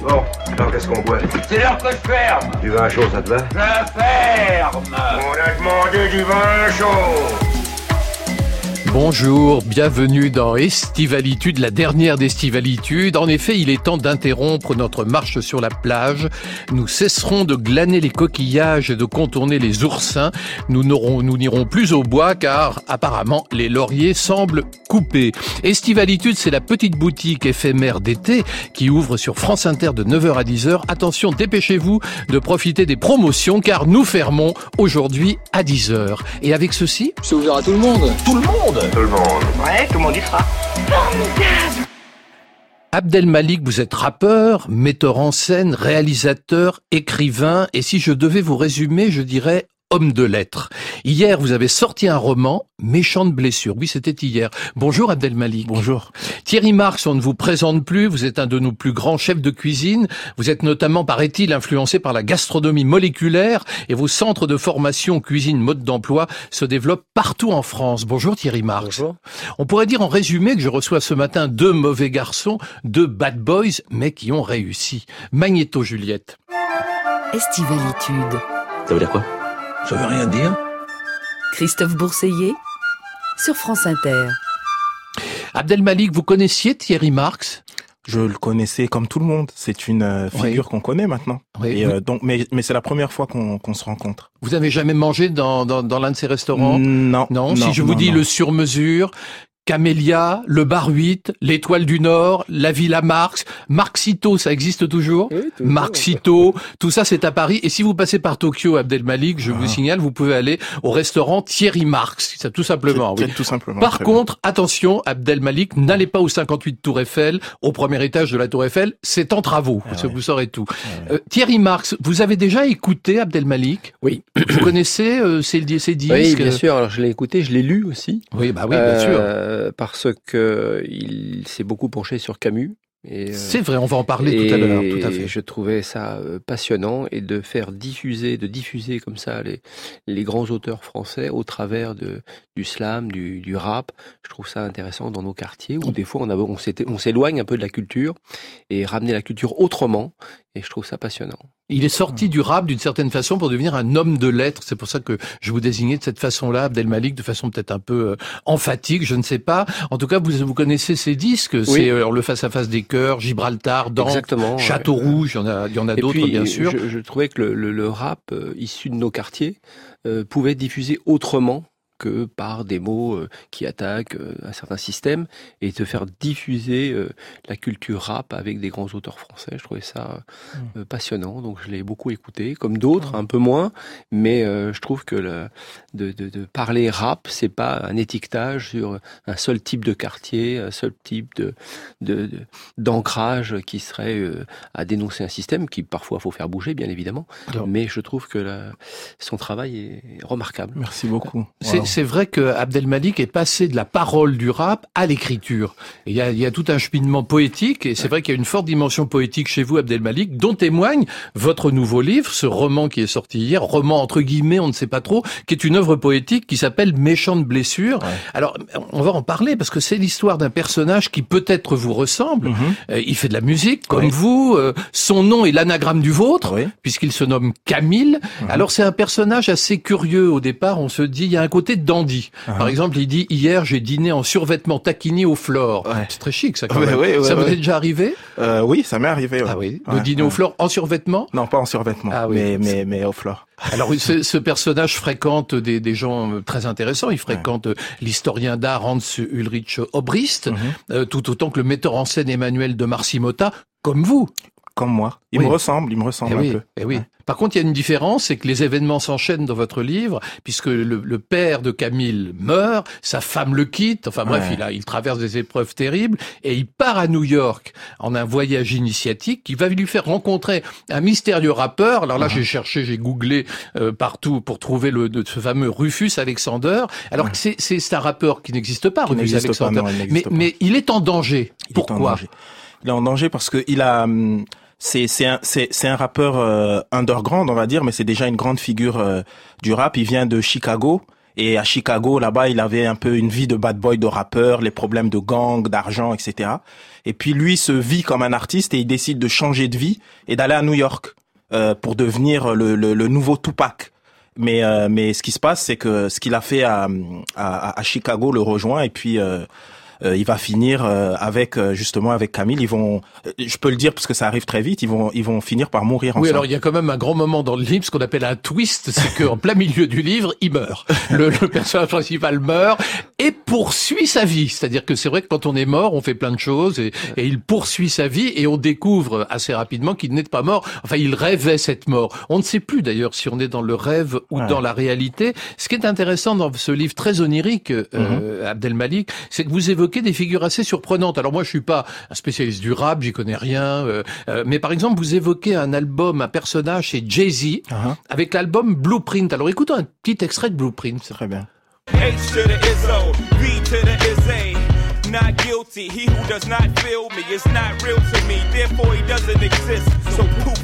Bon, alors qu'est-ce qu'on boit? C'est l'heure que je ferme. Du vin chaud, ça te va? Je ferme. On a demandé du vin chaud Bonjour, bienvenue dans Estivalitude, la dernière d'Estivalitude. En effet, il est temps d'interrompre notre marche sur la plage. Nous cesserons de glaner les coquillages et de contourner les oursins. Nous n'aurons, nous n'irons plus au bois car apparemment les lauriers semblent coupés. Estivalitude, c'est la petite boutique éphémère d'été qui ouvre sur France Inter de 9h à 10h. Attention, dépêchez-vous de profiter des promotions car nous fermons aujourd'hui à 10h. Et avec ceci, C'est ouvert à tout le monde. tout le monde Tout le monde. Ouais, tout le monde y sera. Abdel Malik, vous êtes rappeur, metteur en scène, réalisateur, écrivain, et si je devais vous résumer, je dirais homme de lettres. Hier, vous avez sorti un roman, Méchante blessure. Oui, c'était hier. Bonjour Abdel Malik. Bonjour. Thierry Marx, on ne vous présente plus, vous êtes un de nos plus grands chefs de cuisine. Vous êtes notamment, paraît-il, influencé par la gastronomie moléculaire et vos centres de formation cuisine mode d'emploi se développent partout en France. Bonjour Thierry Marx. Bonjour. On pourrait dire en résumé que je reçois ce matin deux mauvais garçons, deux bad boys, mais qui ont réussi. Magnéto Juliette. Estivalitude. Ça veut dire quoi? Ça veut rien dire Christophe Bourseiller sur France Inter. Abdel Malik, vous connaissiez Thierry Marx? Je le connaissais comme tout le monde. C'est une euh, Oui. figure qu'on connaît maintenant. Oui. Et, euh, donc, mais, mais c'est la première fois qu'on se rencontre. Vous avez jamais mangé dans, dans, dans l'un de ces restaurants? Non. Non, si je vous dis non. le sur-mesure, Camélia, le Bar 8, l'Étoile du Nord, la Villa Marx, Marxito, ça existe toujours? Marxito, tout ça c'est à Paris. Et si vous passez par Tokyo, Abdel Malik, je vous Ah. signale, vous pouvez aller au restaurant Thierry Marx, ça tout simplement. Oui. Tout simplement. Par très bien. contre, attention, Abdel Malik, n'allez pas au 58 Tour Eiffel, au premier étage de la Tour Eiffel, c'est en travaux, Ah vous saurez tout. Ah Euh, Thierry Marx, vous avez déjà écouté Abdel Malik Oui. Vous connaissez euh, ses, ses disques? Oui, bien sûr. Alors je l'ai écouté, je l'ai lu aussi. Oui, bah oui, bien sûr. Euh, Parce que il s'est beaucoup penché sur Camus. Euh, C'est vrai, on va en parler tout à l'heure, tout à fait. Je trouvais ça euh, passionnant et de faire diffuser, de diffuser comme ça les, les grands auteurs français au travers de, du slam, du, du rap. Je trouve ça intéressant dans nos quartiers où des fois on, a- on s'éloigne un peu de la culture et ramener la culture autrement. Et je trouve ça passionnant. Il est sorti du rap d'une certaine façon pour devenir un homme de lettres. C'est pour ça que je vous désignais de cette façon-là, Abdel Malik, de façon peut-être un peu euh, emphatique, je ne sais pas. En tout cas, vous, vous connaissez ces disques. C'est euh, le face-à-face des cœurs, Gibraltar, Exactement. Château ouais. Rouge, il y en a, il y en a d'autres, bien sûr. Je, je trouvais que le, le- le rap euh, issu de nos quartiers euh, pouvait être diffusé autrement que par des mots euh, qui attaquent euh, un certain système et te faire diffuser euh, la culture rap avec des grands auteurs français. Je trouvais ça euh, passionnant, donc je l'ai beaucoup écouté, comme d'autres, un peu moins, mais je trouve que le, de, de, de parler rap, c'est pas un étiquetage sur un seul type de quartier, un seul type de de- de- d'ancrage qui serait à dénoncer un système qui parfois faut faire bouger, bien évidemment. Alors- mais je trouve que la- son travail est remarquable. Merci beaucoup. C'est Wow. C'est vrai que Abdel Malik est passé de la parole du rap à l'écriture. Il y a, il y a tout un cheminement poétique, et c'est vrai qu'il y a une forte dimension poétique chez vous, Abdel Malik, dont témoigne votre nouveau livre, ce roman qui est sorti hier, roman entre guillemets, on ne sait pas trop, qui est une œuvre poétique qui s'appelle Méchante blessure. Ouais. Alors, on va en parler parce que c'est l'histoire d'un personnage qui peut-être vous ressemble. Mhm. Euh, il fait de la musique comme Oui. vous. euh, son nom est l'anagramme du vôtre Oui. puisqu'il se nomme Camille. Mhm. Alors c'est un personnage assez curieux au départ. On se dit, il y a un côté dandy. Ah. Par exemple, il dit hier j'ai dîné en survêtement taquini au flore. Ouais. C'est très chic ça. Quand Ouais, même. ouais, ouais, ça vous est déjà arrivé Euh, oui, ça m'est arrivé. Ah oui. De dîner au flore en survêtement. Non, pas en survêtement, Ah oui. mais, mais, mais au flore. Alors ce, ce personnage fréquente des, des gens euh, très intéressants. Il fréquente euh, l'historien d'art Hans Ulrich Obrist, Mhm. euh, tout autant que le metteur en scène Emmanuel de Marcimota, comme vous. Comme moi. Il Oui. me ressemble, il me ressemble Eh un oui, peu. eh oui. Ouais. Par contre, il y a une différence, c'est que les événements s'enchaînent dans votre livre, puisque le, le père de Camille meurt, sa femme le quitte, enfin bref, Ouais. il, a, il traverse des épreuves terribles, et il part à New York en un voyage initiatique qui va lui faire rencontrer un mystérieux rappeur. Alors là, Uh-huh. j'ai cherché, j'ai googlé euh, partout pour trouver le, de, ce fameux Rufus Alexander. Alors que c'est, un rappeur qui n'existe pas, Qui Rufus pas, Alexander. non, mais, pas. mais il est en danger. Il Pourquoi? danger. Il est en danger parce que il a, hum, c'est c'est un c'est un rappeur euh, underground on va dire, mais c'est déjà une grande figure euh, du rap. Il vient de Chicago. Et à Chicago, là-bas, il avait un peu une vie de bad boy, de rappeur, les problèmes de gang, d'argent, etc. Et puis lui se vit comme un artiste et il décide de changer de vie et d'aller à New York euh, pour devenir le, le, le nouveau Tupac. Mais euh, mais ce qui se passe, c'est que ce qu'il a fait à, à, à Chicago le rejoint et puis euh, il va finir euh, avec euh, justement avec Camille. Ils vont, euh, je peux le dire parce que ça arrive très vite. Ils vont ils vont finir par mourir ensemble. Oui, alors il y a quand même un grand moment dans le livre, ce qu'on appelle un twist, c'est qu'en plein milieu du livre, il meurt. Le, le personnage principal meurt et poursuit sa vie. C'est-à-dire que c'est vrai que quand on est mort, on fait plein de choses et, et il poursuit sa vie et on découvre assez rapidement qu'il n'est pas mort. Enfin, il rêvait cette mort. On ne sait plus d'ailleurs si on est dans le rêve ou Ouais. dans la réalité. Ce qui est intéressant dans ce livre très onirique, euh, Malik, c'est que vous évoquez des figures assez surprenantes. Alors moi, je suis pas un spécialiste du rap, j'y connais rien. euh, euh, mais par exemple, vous évoquez un album, un personnage, c'est Jay-Z, Uh-huh. avec l'album Blueprint. Alors écoutons un petit extrait de Blueprint. Très bien. H to the Izzo, B to the Izzy. Not guilty. He who does not feel me is not real to me. Therefore, he doesn't exist. So poof,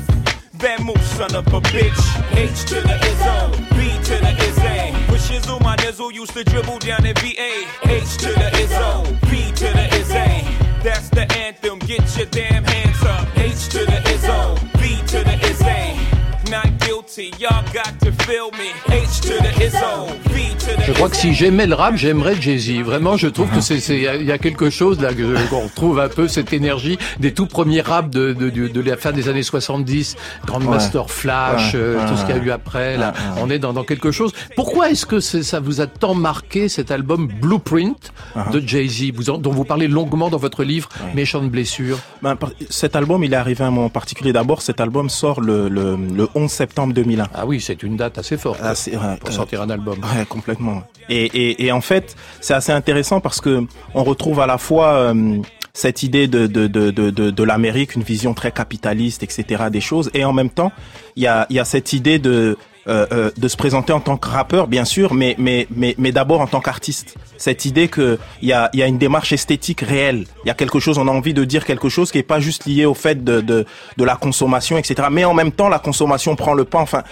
move, son of a bitch. H to the Izzo, B to the Izzy. With Shizzle, my nizzle used to dribble down at VA. H to the Izzo, B to the Izzy. That's the anthem. Get your damn hands up. H to the Izzo, B to the Izzy. Not guilty, y'all got to feel me. H to the Izzo, B to the Je crois que si j'aimais le rap, j'aimerais Jay-Z. Vraiment, je trouve que c'est, il y a- il y a quelque chose là, que- qu'on retrouve un peu cette énergie des tout premiers raps de, de, de, de la fin des années 70, Grandmaster Flash, Ouais, euh, ouais, tout ce qu'il y a eu après. Là, on est dans, dans quelque chose. Pourquoi est-ce que c'est- ça vous a tant marqué cet album Blueprint Uh-huh. de Jay-Z, vous en- dont vous parlez longuement dans votre livre Méchante blessure? Ben, cet album, il est arrivé à un moment particulier. D'abord, cet album sort le, le, le 11 septembre 2001. Ah oui, c'est une date assez forte Ah, ouais, pour sortir un album. Ouais, complètement. Et, et, et en fait, c'est assez intéressant parce que on retrouve à la fois euh, cette idée de de de de, de, de l'Amérique, une vision très capitaliste, etc. des choses, et en même temps, il y a il y a cette idée de euh, euh, de se présenter en tant que rappeur, bien sûr, mais mais mais mais d'abord en tant qu'artiste. Cette idée que il y a il y a une démarche esthétique réelle. Il y a quelque chose, on a envie de dire quelque chose qui est pas juste lié au fait de de de la consommation, etc. Mais en même temps, la consommation prend le pas. Enfin,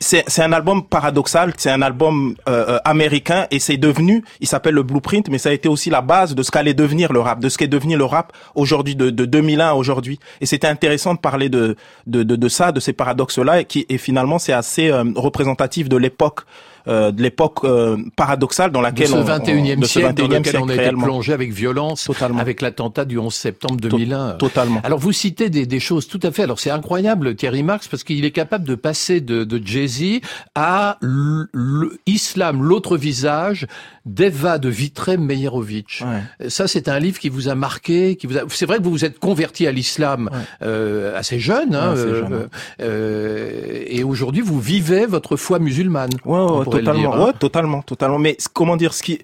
c'est c'est un album paradoxal, c'est un album euh, euh, américain et c'est devenu, il s'appelle le Blueprint, mais ça a été aussi la base de ce qu'allait devenir le rap, de ce qu'est devenu le rap aujourd'hui, de, de 2001 à aujourd'hui. Et c'était intéressant de parler de, de, de, ça, de ces paradoxes-là, et, qui, et finalement c'est assez euh, représentatif de l'époque. euh, de l'époque euh, paradoxale dans De laquelle ce on, 21e on- de ce siècle dans 21e lequel on a été plongé avec violence, Totalement. avec l'attentat du 11 septembre 2001. Totalement. Alors vous citez des, des choses tout à fait. Alors c'est incroyable Thierry Marx parce qu'il est capable de passer de, de Jay-Z à l'islam, l'autre visage d'Eva de Vitré Meyerovitch. Ouais. Ça c'est un livre qui vous a marqué, qui vous a... C'est vrai que vous vous êtes converti à l'islam Ouais. euh, assez jeune, hein, Ouais, euh, euh, et aujourd'hui vous vivez votre foi musulmane. Ouais, totalement, dire, hein. totalement, totalement. Mais comment dire, ce qui,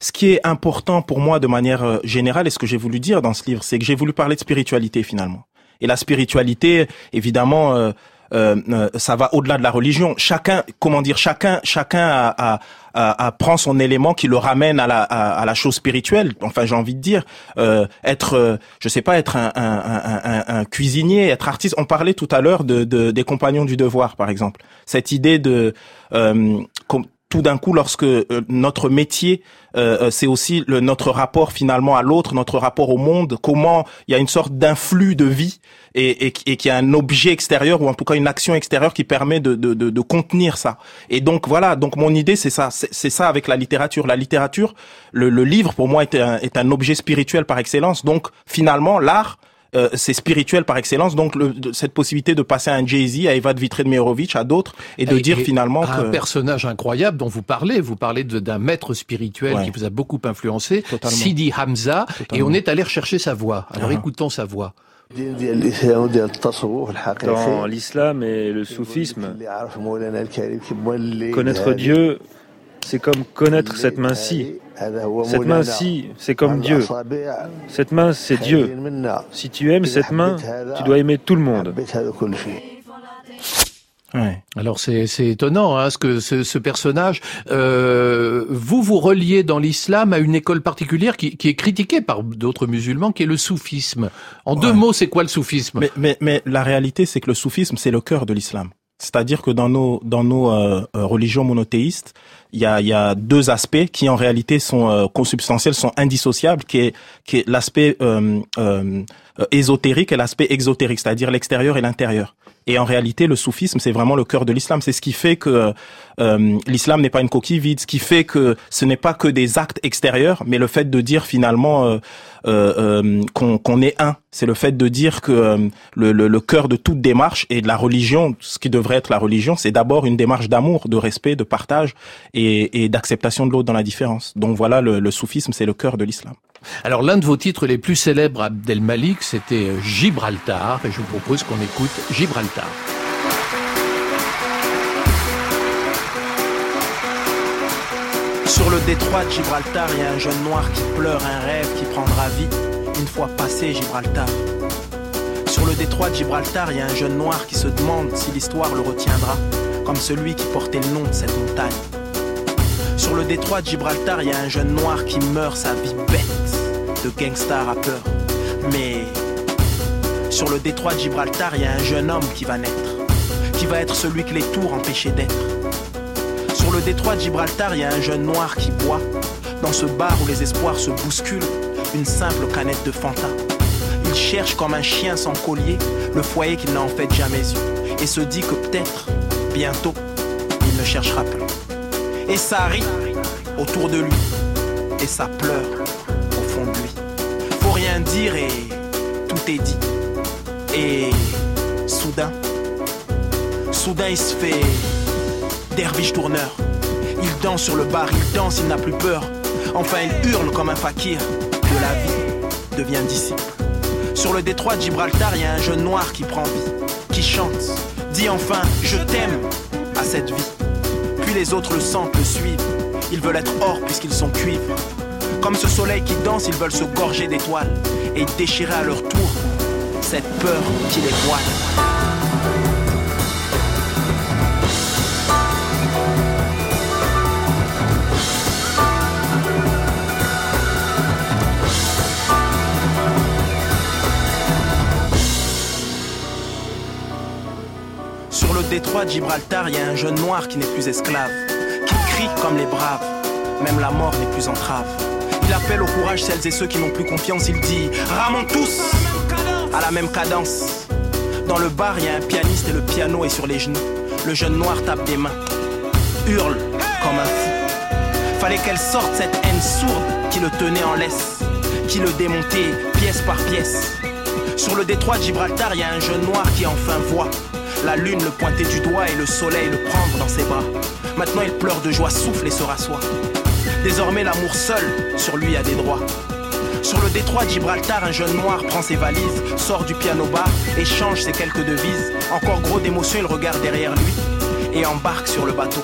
ce qui est important pour moi de manière générale et ce que j'ai voulu dire dans ce livre, c'est que j'ai voulu parler de spiritualité finalement. Et la spiritualité, évidemment, euh, euh, ça va au-delà de la religion. Chacun, comment dire, chacun, chacun a, a, a- a- prend son élément qui le ramène à la, à, la chose spirituelle. Enfin, j'ai envie de dire, euh, être, euh, je sais pas, être un, un, un, un, cuisinier, être artiste. On parlait tout à l'heure de, de, des compagnons du devoir, par exemple. Cette idée de euh, tout d'un coup, lorsque euh, notre métier, euh, euh, c'est aussi le, notre rapport finalement à l'autre, notre rapport au monde, comment il y a une sorte d'influx de vie et, et, et qu'il y a un objet extérieur ou en tout cas une action extérieure qui permet de, de, de, de contenir ça. Et donc voilà, donc mon idée c'est ça, c'est ça avec la littérature. La littérature, le, le livre pour moi est un, est un objet spirituel par excellence. Donc finalement, l'art euh, c'est spirituel par excellence. Donc le, de- cette possibilité de passer à un Jay-Z, à Eva de Vitré-Merovitch, à d'autres, et de dire finalement à un que personnage incroyable dont vous parlez, vous parlez d'un maître spirituel Ouais. qui vous a beaucoup influencé, Totalement. Sidi Hamza, et on est allé rechercher sa voix. Alors Ah. écoutons sa voix. Dans l'islam et le soufisme, connaître Connaître Dieu, c'est comme connaître cette main-ci. Cette main-ci, c'est comme Dieu. Cette main, c'est Dieu. Si tu aimes cette main, tu dois aimer tout le monde. ouais. Alors c'est c'est étonnant hein, ce que ce, ce personnage. Euh, vous vous reliez dans l'islam à une école particulière qui, qui est critiquée par d'autres musulmans, qui est le soufisme. En deux mots, c'est quoi le soufisme? Mais, mais, mais la réalité, c'est que le soufisme, c'est le cœur de l'islam. C'est-à-dire que dans nos dans nos euh, euh, religions monothéistes, il y a, deux aspects qui en réalité sont euh, consubstantiels, sont indissociables, qui est qui est l'aspect euh, euh, ésotérique et l'aspect exotérique, c'est-à-dire l'extérieur et l'intérieur. Et en réalité, le soufisme, c'est vraiment le cœur de l'islam. C'est ce qui fait que euh, l'islam n'est pas une coquille vide, ce qui fait que ce n'est pas que des actes extérieurs, mais le fait de dire finalement euh, euh, qu'on qu'on est un. C'est le fait de dire que euh, le, le, le cœur de toute démarche et de la religion, ce qui devrait être la religion, c'est d'abord une démarche d'amour, de respect, de partage et, et d'acceptation de l'autre dans la différence. Donc voilà, le, le soufisme, c'est le cœur de l'islam. Alors l'un de vos titres les plus célèbres, Abdel Malik, c'était euh, Gibraltar, et je vous propose qu'on écoute Gibraltar. Sur le détroit de Gibraltar, il y a un jeune noir qui pleure un rêve qui prendra vie une fois passé Gibraltar. Sur le détroit de Gibraltar, il y a un jeune noir qui se demande si l'histoire le retiendra, comme celui qui portait le nom de cette montagne. Sur le détroit de Gibraltar, il y a un jeune noir qui meurt sa vie bête de gangsta rappeur. Mais sur le détroit de Gibraltar, y a un jeune homme qui va naître, qui va être celui que les tours empêchaient d'être. Sur le détroit de Gibraltar, y a un jeune noir qui boit, dans ce bar où les espoirs se bousculent, une simple canette de Fanta. Il cherche comme un chien sans collier le foyer qu'il n'a en fait jamais eu, et se dit que peut-être, bientôt, il ne cherchera plus. Et ça rit autour de lui, et ça pleure au fond de lui. Faut rien dire et tout est dit. Et soudain, soudain il se fait derviche tourneur. Il danse sur le bar, il danse, il n'a plus peur. Enfin, il hurle comme un fakir. De la vie devient disciple. Sur le détroit de Gibraltar, il y a un jeune noir qui prend vie, qui chante, dit enfin je t'aime à cette vie. Les autres le sentent, le suivent. Ils veulent être or puisqu'ils sont cuivre. Comme ce soleil qui danse, ils veulent se gorger d'étoiles et déchirer à leur tour cette peur qui les voile. Détroit de Gibraltar, il y a un jeune noir qui n'est plus esclave, qui crie comme les braves, même la mort n'est plus entrave. Il appelle au courage celles et ceux qui n'ont plus confiance, il dit Ramons tous à la même cadence. Dans le bar, il y a un pianiste et le piano est sur les genoux. Le jeune noir tape des mains, hurle comme un fou. Fallait qu'elle sorte cette haine sourde qui le tenait en laisse, qui le démontait pièce par pièce. Sur le détroit de Gibraltar, il y a un jeune noir qui enfin voit la lune le pointer du doigt et le soleil le prendre dans ses bras. Maintenant il pleure de joie, souffle et se rassoit. Désormais l'amour seul sur lui a des droits. Sur le détroit de Gibraltar, un jeune noir prend ses valises, sort du piano bar, échange ses quelques devises. Encore gros d'émotion, il regarde derrière lui et embarque sur le bateau.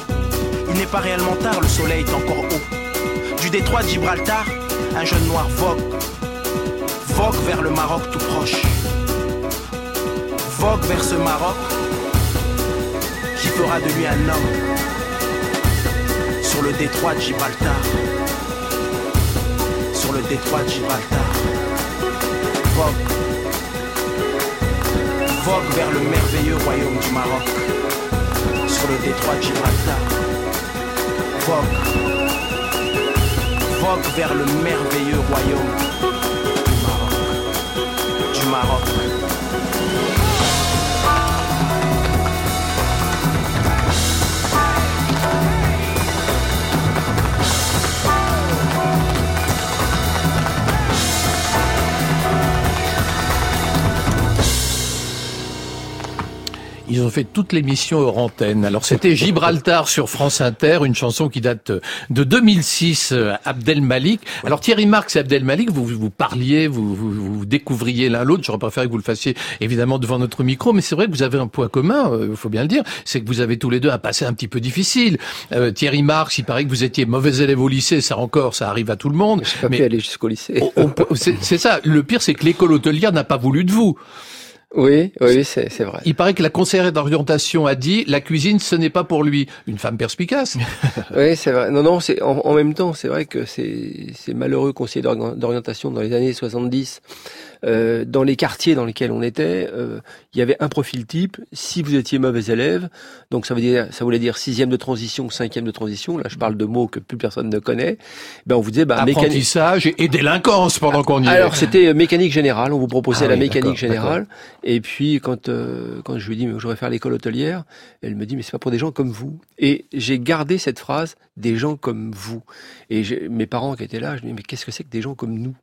Il n'est pas réellement tard, le soleil est encore haut. Du détroit de Gibraltar, un jeune noir vogue, vogue vers le Maroc tout proche. Vogue vers ce Maroc fera de lui un homme sur le détroit de Gibraltar. Sur le détroit de Gibraltar. Vogue. Vogue vers le merveilleux royaume du Maroc. Sur le détroit de Gibraltar. Vogue. Vogue vers le merveilleux royaume du Maroc. Du Maroc. Ils ont fait toute l'émission hors antenne. Alors c'était Gibraltar sur France Inter, une chanson qui date de 2006, euh, Abdel Malik. Alors Thierry Marx et Abdel Malik, vous vous parliez, vous vous, vous découvriez l'un l'autre. J'aurais préféré que vous le fassiez évidemment devant notre micro, mais c'est vrai que vous avez un point commun, il faut bien le dire, c'est que vous avez tous les deux un passé un petit peu difficile. Euh, Thierry Marx, il paraît que vous étiez mauvais élève au lycée, ça encore, ça arrive à tout le monde. J'ai pas pu aller jusqu'au lycée. c'est ça. Le pire, c'est que l'école hôtelière n'a pas voulu de vous. Oui, oui, c'est c'est vrai. Il paraît que la conseillère d'orientation a dit la cuisine ce n'est pas pour lui. Une femme perspicace. Oui, c'est vrai. Non, non, c'est en, en même temps, c'est vrai que ces, ces malheureux conseillers d'orientation dans les années 70 euh, dans les quartiers dans lesquels on était, euh, il y avait un profil type. Si vous étiez mauvais élève, donc ça veut dire, ça voulait dire sixième de transition cinquième de transition. Là, je parle de mots que plus personne ne connaît. Ben, on vous disait, ben, apprentissage et délinquance pendant qu'on y est. Alors, c'était mécanique générale. On vous proposait Ah la oui, mécanique générale. Et puis, quand euh, quand je lui dis, mais je voudrais faire l'école hôtelière, elle me dit, mais c'est pas pour des gens comme vous. Et j'ai gardé cette phrase, des gens comme vous. Et mes parents qui étaient là, je me dis, mais qu'est-ce que c'est que des gens comme nous?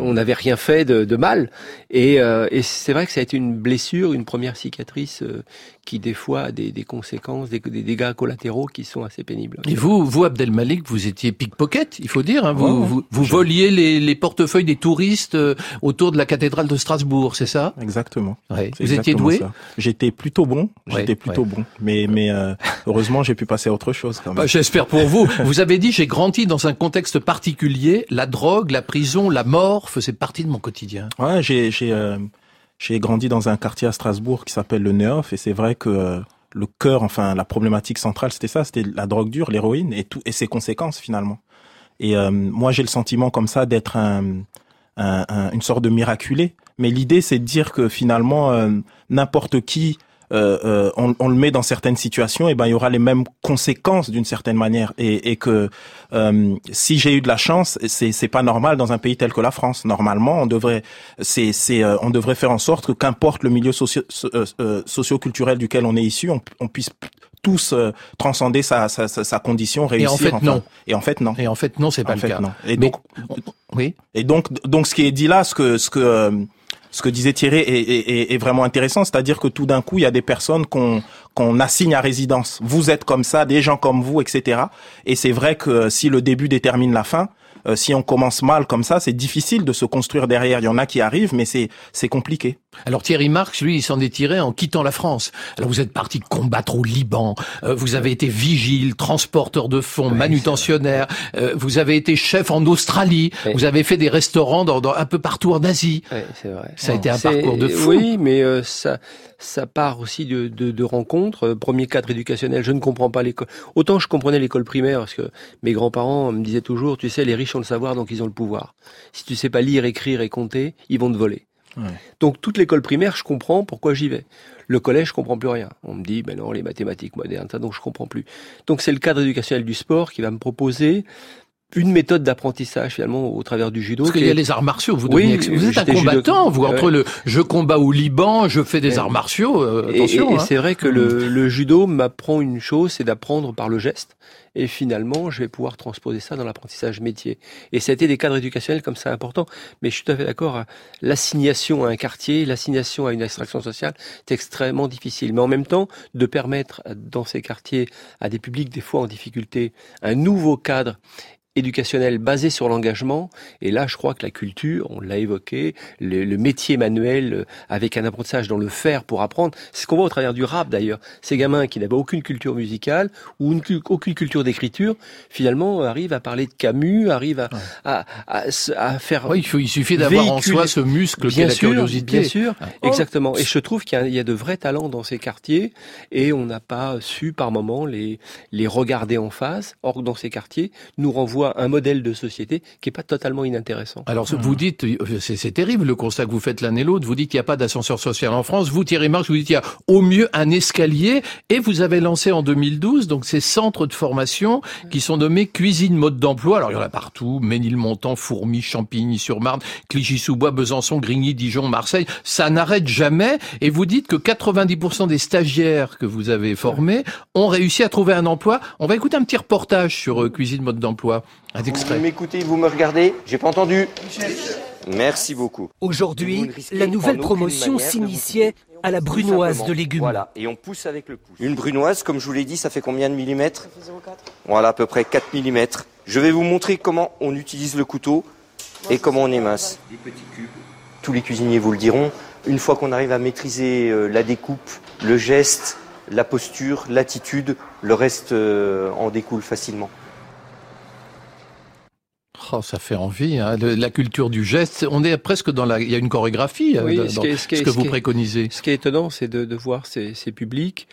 On n'avait rien fait de, de mal. Et, euh, et c'est vrai que ça a été une blessure, une première cicatrice euh, qui, des fois, a des, des conséquences, des, des dégâts collatéraux qui sont assez pénibles. Et vous, vous Abdelmalik, vous étiez pickpocket, il faut dire. Hein, vous, vous, vous voliez les, les portefeuilles des touristes euh, autour de la cathédrale de Strasbourg, c'est ça? Exactement. ouais. Vous étiez doué? J'étais plutôt bon. Ouais, J'étais plutôt bon. Mais, mais euh, heureusement, j'ai pu passer à autre chose quand même. Bah, J'espère pour vous. Vous avez dit, j'ai grandi dans un contexte particulier. La drogue, la prison, la mort faisaient partie de mon quotidien. Ouais, j'ai euh, grandi dans un quartier à Strasbourg qui s'appelle le Neuf et c'est vrai que euh, le cœur, enfin la problématique centrale, c'était ça, c'était la drogue dure, l'héroïne et tout et ses conséquences finalement. Et euh, moi, j'ai le sentiment comme ça d'être un- une sorte de miraculé. Mais l'idée, c'est de dire que finalement, euh, n'importe qui, euh, euh, on, on le met dans certaines situations, et ben il y aura les mêmes conséquences d'une certaine manière. Et, et que euh, si j'ai eu de la chance, c'est c'est pas normal dans un pays tel que la France. Normalement, on devrait, c'est c'est euh, on devrait faire en sorte que qu'importe le milieu socio so- euh, euh, socio-culturel duquel on est issu, on, on puisse tous euh, transcender sa, sa, sa, condition, réussir. en fait, enfin. non. Et en fait, non. Et en fait, non, c'est pas En le fait, cas. non. Et Mais- donc, Oui. et donc, donc, ce qui est dit là, ce que, ce que, euh, ce que disait Thierry est, vraiment intéressant, c'est-à-dire que tout d'un coup, il y a des personnes qu'on assigne à résidence. Vous êtes comme ça, des gens comme vous, etc. Et c'est vrai que si le début détermine la fin, euh, si on commence mal comme ça, c'est difficile de se construire derrière. Il y en a qui arrivent, mais c'est compliqué. Alors Thierry Marx, lui, il s'en est tiré en quittant la France. Alors vous êtes parti combattre au Liban, euh, vous avez été vigile, transporteur de fonds, manutentionnaire, euh, vous avez été chef en Australie, vous avez fait des restaurants dans, dans- un peu partout en Asie. Ouais, c'est vrai. Ça a été un parcours de fou. Oui, mais euh, ça, ça part aussi de, de, de rencontres. Euh, Premier cadre éducationnel, je ne comprends pas l'école. Autant je comprenais l'école primaire, parce que mes grands-parents me disaient toujours, tu sais, les riches ont le savoir, donc ils ont le pouvoir. Si tu sais pas lire, écrire et compter, ils vont te voler. Donc toute l'école primaire, je comprends pourquoi j'y vais. Le collège, je comprends plus rien. On me dit, ben non, les mathématiques modernes, ça, donc je comprends plus. Donc c'est le cadre éducationnel du sport qui va me proposer une méthode d'apprentissage finalement au travers du judo. Parce qu'il qui y a les arts martiaux, vous, Oui, devenez vous êtes un judo- combattant, vous, Ouais. entre le je combat au Liban, je fais des Ouais. arts martiaux, euh, Et- attention. Et, et hein. c'est vrai que le, le judo m'apprend une chose, c'est d'apprendre par le geste. Et finalement, je vais pouvoir transposer ça dans l'apprentissage métier. Et ça a été des cadres éducationnels comme ça importants. Mais je suis tout à fait d'accord. hein. L'assignation à un quartier, l'assignation à une extraction sociale, c'est extrêmement difficile. Mais en même temps, de permettre dans ces quartiers à des publics des fois en difficulté un nouveau cadre éducationnel basé sur l'engagement. Et là, je crois que la culture, on l'a évoqué, le, le métier manuel euh, avec un apprentissage dans le faire pour apprendre, c'est ce qu'on voit au travers du rap d'ailleurs. Ces gamins qui n'avaient aucune culture musicale ou une cu- aucune culture d'écriture, finalement euh, arrivent à parler de Camus, arrivent à, à, à, à faire Oui, il, faut- il suffit d'avoir en soi ce muscle Bien la sûr, curiosité. bien sûr, exactement. Et je trouve qu'il y, y a de vrais talents dans ces quartiers et on n'a pas su par moment les, les regarder en face. Or, dans ces quartiers, nous renvoie un modèle de société qui est pas totalement inintéressant. Alors, ce- vous dites, euh, c'est c'est terrible le constat que vous faites l'un et l'autre. Vous dites qu'il n'y a pas d'ascenseur social en France. Vous, Thierry Marx, vous dites qu'il y a au mieux un escalier. Et vous avez lancé en 2012 donc ces centres de formation qui sont nommés cuisine mode d'emploi. Alors, il y en a partout. Ménilmontant, Fourmi, Champigny-sur-Marne, Clichy-sous-Bois, Besançon, Grigny, Dijon, Marseille. Ça n'arrête jamais. Et vous dites que 90% des stagiaires que vous avez formés ont réussi à trouver un emploi. On va écouter un petit reportage sur euh, cuisine mode d'emploi. Un extrait. Vous m'écoutez, vous me regardez J'ai pas entendu. Merci beaucoup. Aujourd'hui, la nouvelle promotion s'initiait à la brunoise de légumes. Voilà, et on pousse avec le pouce. Une brunoise, comme je vous l'ai dit, ça fait combien de millimètres Voilà, à peu près 4 millimètres. Je vais vous montrer comment on utilise le couteau et comment on émince. Des petits cubes. Tous les cuisiniers vous le diront. Une fois qu'on arrive à maîtriser euh, la découpe, le geste, la posture, l'attitude, le reste euh, en découle facilement. Oh, ça fait envie, hein. Le- la culture du geste. On est presque dans la. Il y a une chorégraphie euh, Oui, dans ce est- que ce vous préconisez. Ce qui est étonnant, c'est de, de voir ces, ces publics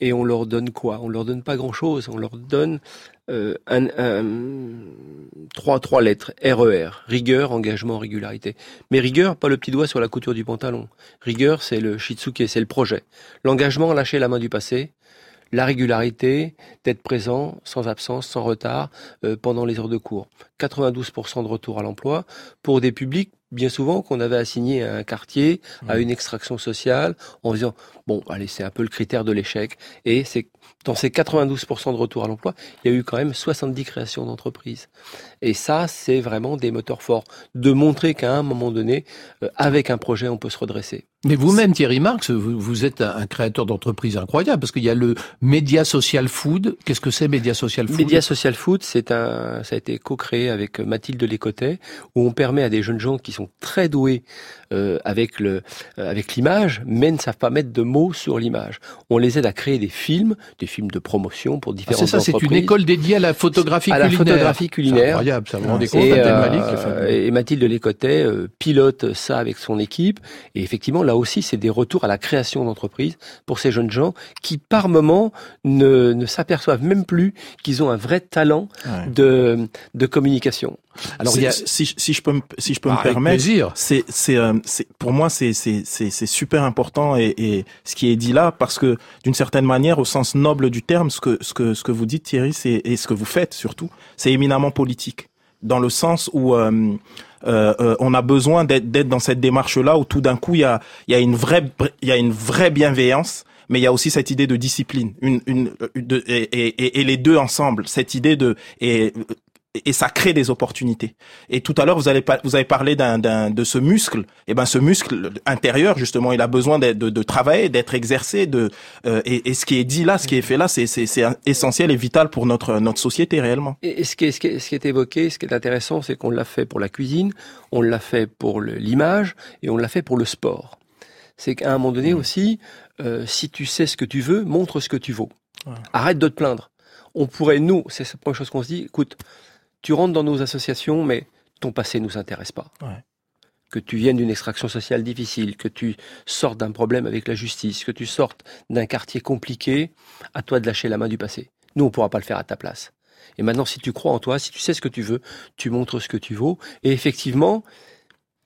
Et on leur donne quoi? On leur donne pas grand-chose. On leur donne euh, un, trois, trois lettres, RER, e rigueur, engagement, régularité. Mais rigueur, pas le petit doigt sur la couture du pantalon. Rigueur, c'est le shitsuke, c'est le projet. L'engagement, lâcher la main du passé. La régularité, d'être présent, sans absence, sans retard, euh, pendant les heures de cours. 92% de retour à l'emploi pour des publics bien souvent qu'on avait assigné à un quartier, à mmh. une extraction sociale, en disant bon, allez, c'est un peu le critère de l'échec. Et c'est dans ces 92% de retour à l'emploi, il y a eu quand même 70 créations d'entreprises. Et ça, c'est vraiment des moteurs forts de montrer qu'à un moment donné, euh, avec un projet, on peut se redresser. Mais vous-même, Thierry Marx, vous, êtes un, créateur d'entreprise incroyable parce qu'il y a le Média Social Food. Qu'est-ce que c'est Média Social Food? Média Social Food, c'est un, ça a été co-créé avec Mathilde Lécotet, où on permet à des jeunes gens qui sont très doués euh, avec le, euh, avec l'image, mais ne savent pas mettre de mots sur l'image. On les aide à créer des films, des films de promotion pour différentes ah, C'est ça, c'est une école dédiée à la photographie à culinaire. la photographie culinaire. incroyable, ça. Vous et, euh, et Mathilde Lécotet pilote ça avec son équipe. Et effectivement, là aussi, c'est des retours à la création d'entreprise pour ces jeunes gens qui, par moment, ne, ne s'aperçoivent même plus qu'ils ont un vrai talent de, de communication. Alors, si, si, je peux me, si je peux me ah, permettre, c'est, c'est, euh, pour moi, c'est, c'est, c'est, c'est super important et, et, ce qui est dit là, parce que d'une certaine manière, au sens noble du terme, ce que, ce que, ce que vous dites, Thierry, c'est, et ce que vous faites surtout, c'est éminemment politique, dans le sens où euh, on a besoin d'être dans cette démarche-là où tout d'un coup il y a, y a une vraie il y a une vraie bienveillance mais il y a aussi cette idée de discipline, une, une, de, et, et, et, les deux ensemble, cette idée de et et ça crée des opportunités. Et tout à l'heure, vous, avez parlé de ce muscle. Et eh ben, ce muscle intérieur, justement, il a besoin de, de, travailler, d'être exercé. De, euh, et, et, ce qui est dit là, ce qui est fait là, c'est, essentiel et vital pour notre, notre société réellement. Et ce qui, est, ce, qui est, ce qui est évoqué, ce qui est intéressant, c'est qu'on l'a fait pour la cuisine, on l'a fait pour l'image et on l'a fait pour le sport. C'est qu'à un moment donné mmh. aussi, euh, si tu sais ce que tu veux, montre ce que tu vaux. Arrête de te plaindre. On pourrait, nous, c'est la première chose qu'on se dit, écoute, tu rentres dans nos associations, mais ton passé ne nous intéresse pas. Que tu viennes d'une extraction sociale difficile, que tu sortes d'un problème avec la justice, que tu sortes d'un quartier compliqué, à toi de lâcher la main du passé. Nous, on ne pourra pas le faire à ta place. Et maintenant, si tu crois en toi, si tu sais ce que tu veux, tu montres ce que tu vaux. Et effectivement,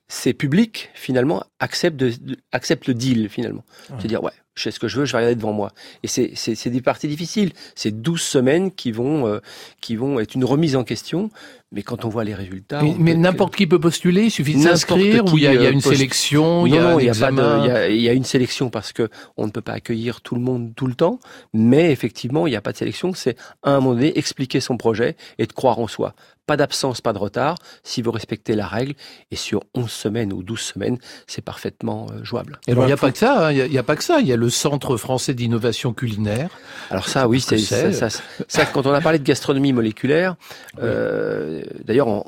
ces publics, finalement, acceptent, de, acceptent le deal, finalement. C'est-à-dire, ouais, je sais ce que je veux, je vais regarder devant moi. Et c'est des parties difficiles. C'est 12 semaines qui vont, euh, qui vont être une remise en question. Mais quand on voit les résultats... Mais, n'importe qui peut postuler, il suffit de s'inscrire ou il y, a, une sélection, il y a, il y a une sélection parce que on ne peut pas accueillir tout le monde tout le temps. Mais effectivement, il n'y a pas de sélection. C'est à un moment donné expliquer son projet et de croire en soi. Pas d'absence, pas de retard, si vous respectez la règle. Et sur 11 semaines ou 12 semaines, c'est parfaitement euh, jouable. Et alors, il n'y a pas que ça, hein. il n'y a, pas que ça. Il y a le Centre français d'innovation culinaire. Alors ça, oui, c'est ça, ça, Quand on a parlé de gastronomie moléculaire, euh, d'ailleurs,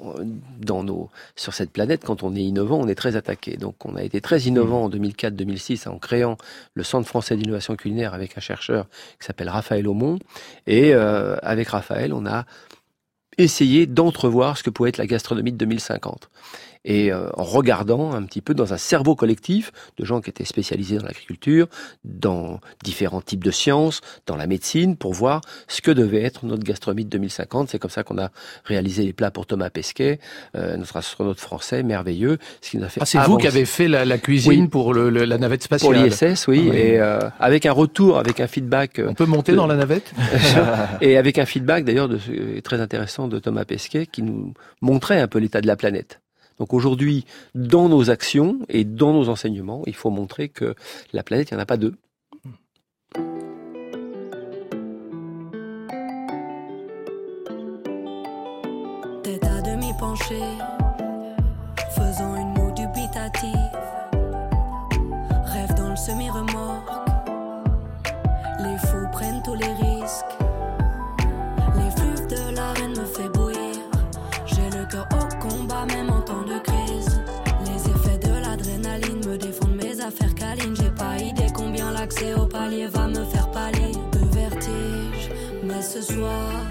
sur cette planète, quand on est innovant, on est très attaqué. Donc on a été très innovant en 2004-2006 en créant le Centre français d'innovation culinaire avec un chercheur qui s'appelle Raphaël Aumont. Et euh, avec Raphaël, on a essayer d'entrevoir ce que pouvait être la gastronomie de 2050 et euh, en regardant un petit peu dans un cerveau collectif de gens qui étaient spécialisés dans l'agriculture, dans différents types de sciences, dans la médecine, pour voir ce que devait être notre gastronomie de 2050. C'est comme ça qu'on a réalisé les plats pour Thomas Pesquet, euh, notre astronaute français merveilleux. Ce qui nous a fait ah, c'est vous qui avez fait la, la cuisine pour le, la navette spatiale. Pour l'ISS, oui, ah et euh, avec un retour, avec un feedback. On peut monter dans la navette. et avec un feedback d'ailleurs très intéressant de Thomas Pesquet qui nous montrait un peu l'état de la planète. Donc aujourd'hui, dans nos actions et dans nos enseignements, il faut montrer que la planète, il n'y en a pas deux. Soir,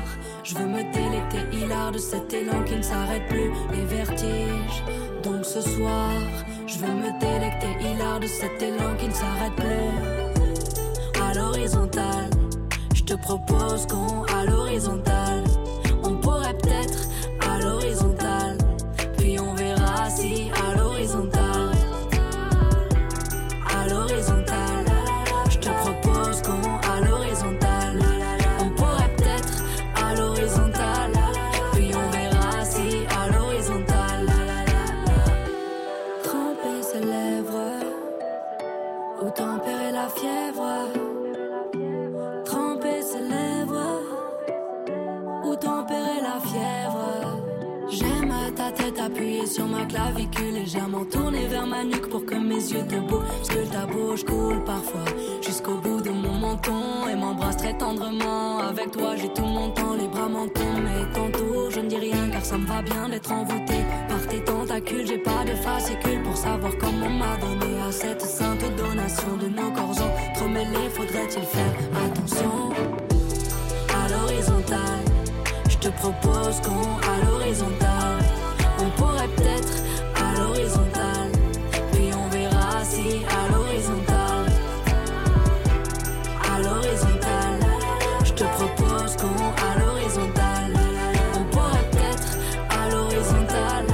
je veux me délecter hilar de cet élan qui ne s'arrête plus, les vertiges. Donc ce soir, je veux me délecter hilar de cet élan qui ne s'arrête plus. À l'horizontale, Je te propose qu'on à l'horizontale. Ta tête appuyée sur ma clavicule légèrement tournée vers ma nuque pour que mes yeux te bougent. Que ta bouche coule parfois jusqu'au bout de mon menton et m'embrasse très tendrement. Avec toi, j'ai tout mon temps, les bras m'en tombent. Mais tantôt, je ne dis rien car ça me va bien d'être envoûté par tes tentacules. J'ai pas de fascicule pour savoir comment m'a donné à cette sainte donation de nos corps entremêlés. Faudrait-il faire attention à l'horizontale? Je te propose qu'on à l'horizontale. On pourrait peut-être à l'horizontale. Puis on verra si à l'horizontale. À l'horizontale. Je te propose qu'on à l'horizontale. On pourrait peut-être à l'horizontale.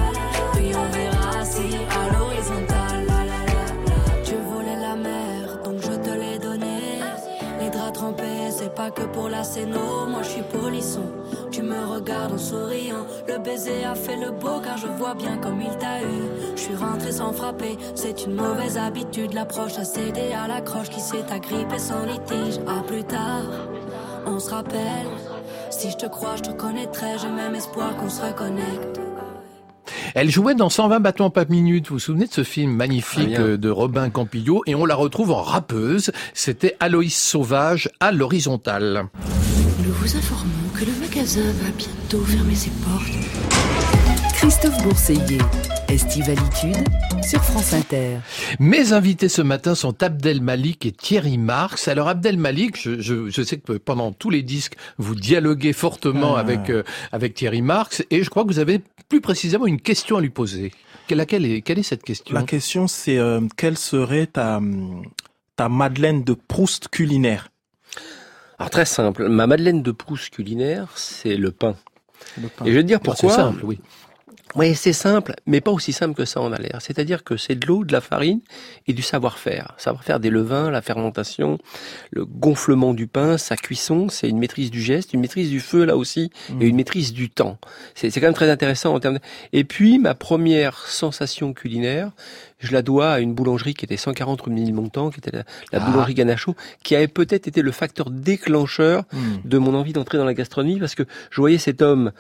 Puis on verra si à l'horizontale. Tu voulais la mer, donc je te l'ai donné. Les draps trempés, c'est pas que pour la scéno. Moi je suis polisson. Tu me regardes en souriant. Le baiser a fait le beau car je vois bien comme il t'a eu. Je suis rentré sans frapper, c'est une mauvaise habitude. L'approche a cédé à l'accroche qui s'est agrippée sans litige. À plus tard, on se rappelle. Si je te crois, je te connaîtrai. J'ai même espoir qu'on se reconnecte. Elle jouait dans 120 battements par minute. Vous vous souvenez de ce film magnifique de Robin Campillo? Et on la retrouve en rappeuse. C'était Aloïs Sauvage à l'horizontale. Nous vous informons que le magasin va bientôt fermer ses portes. Christophe Bourseiller, Estivalitude sur France Inter. Mes invités ce matin sont Abdel Malik et Thierry Marx. Alors Abdel Malik, je, je, je sais que pendant tous les disques, vous dialoguez fortement Ah. avec euh, avec Thierry Marx et je crois que vous avez plus précisément une question à lui poser. Quelle, laquelle est, quelle est cette question? La question, c'est euh, quelle serait ta, ta Madeleine de Proust culinaire? Alors très simple, ma Madeleine de Proust culinaire, c'est le pain. Le pain. Et je vais te dire c'est pourquoi. simple, oui. Oui, c'est simple, mais pas aussi simple que ça en a l'air. C'est-à-dire que c'est de l'eau, de la farine et du savoir-faire. Savoir-faire des levains, la fermentation, le gonflement du pain, sa cuisson, c'est une maîtrise du geste, une maîtrise du feu là aussi, et une maîtrise du temps. C'est c'est quand même très intéressant en termes de... Et puis, ma première sensation culinaire, je la dois à une boulangerie qui était 140 rue Ménilmontant, qui était la, la Ah. boulangerie Ganacho, qui avait peut-être été le facteur déclencheur Hmm. de mon envie d'entrer dans la gastronomie parce que je voyais cet homme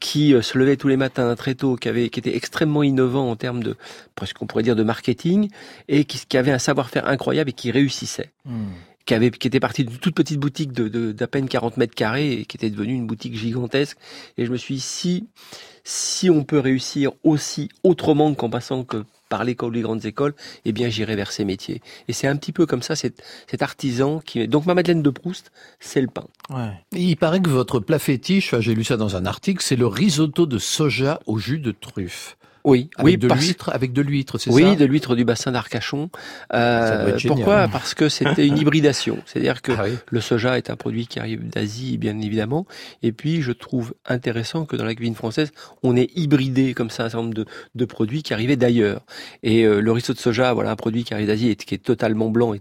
qui euh, se levait tous les matins très tôt, qui avait, qui était extrêmement innovant en termes de, presque on pourrait dire de marketing, et qui, qui avait un savoir-faire incroyable et qui réussissait. Hmm. Qui avait, qui était parti d'une toute petite boutique de, de- d'à peine 40 mètres carrés et qui était devenue une boutique gigantesque. Et je me suis dit, si, si on peut réussir aussi autrement qu'en passant que par l'école ou les grandes écoles, eh bien, j'irai vers ces métiers. Et c'est un petit peu comme ça, cet, cet artisan qui, donc ma Madeleine de Proust, c'est le pain. Ouais. Il paraît que votre plat fétiche, j'ai lu ça dans un article, c'est le risotto de soja au jus de truffe. Oui, Avec oui, de parce- l'huître, avec de l'huître, c'est oui, ça de l'huître du bassin d'Arcachon. Euh, génial. pourquoi? Parce que c'était une hybridation. C'est-à-dire que Ah oui. le soja est un produit qui arrive d'Asie, bien évidemment. Et puis, je trouve intéressant que dans la cuisine française, on ait hybridé comme ça un certain nombre de, de produits qui arrivaient d'ailleurs. Et euh, le risotto de soja, voilà un produit qui arrive d'Asie et qui est totalement blanc et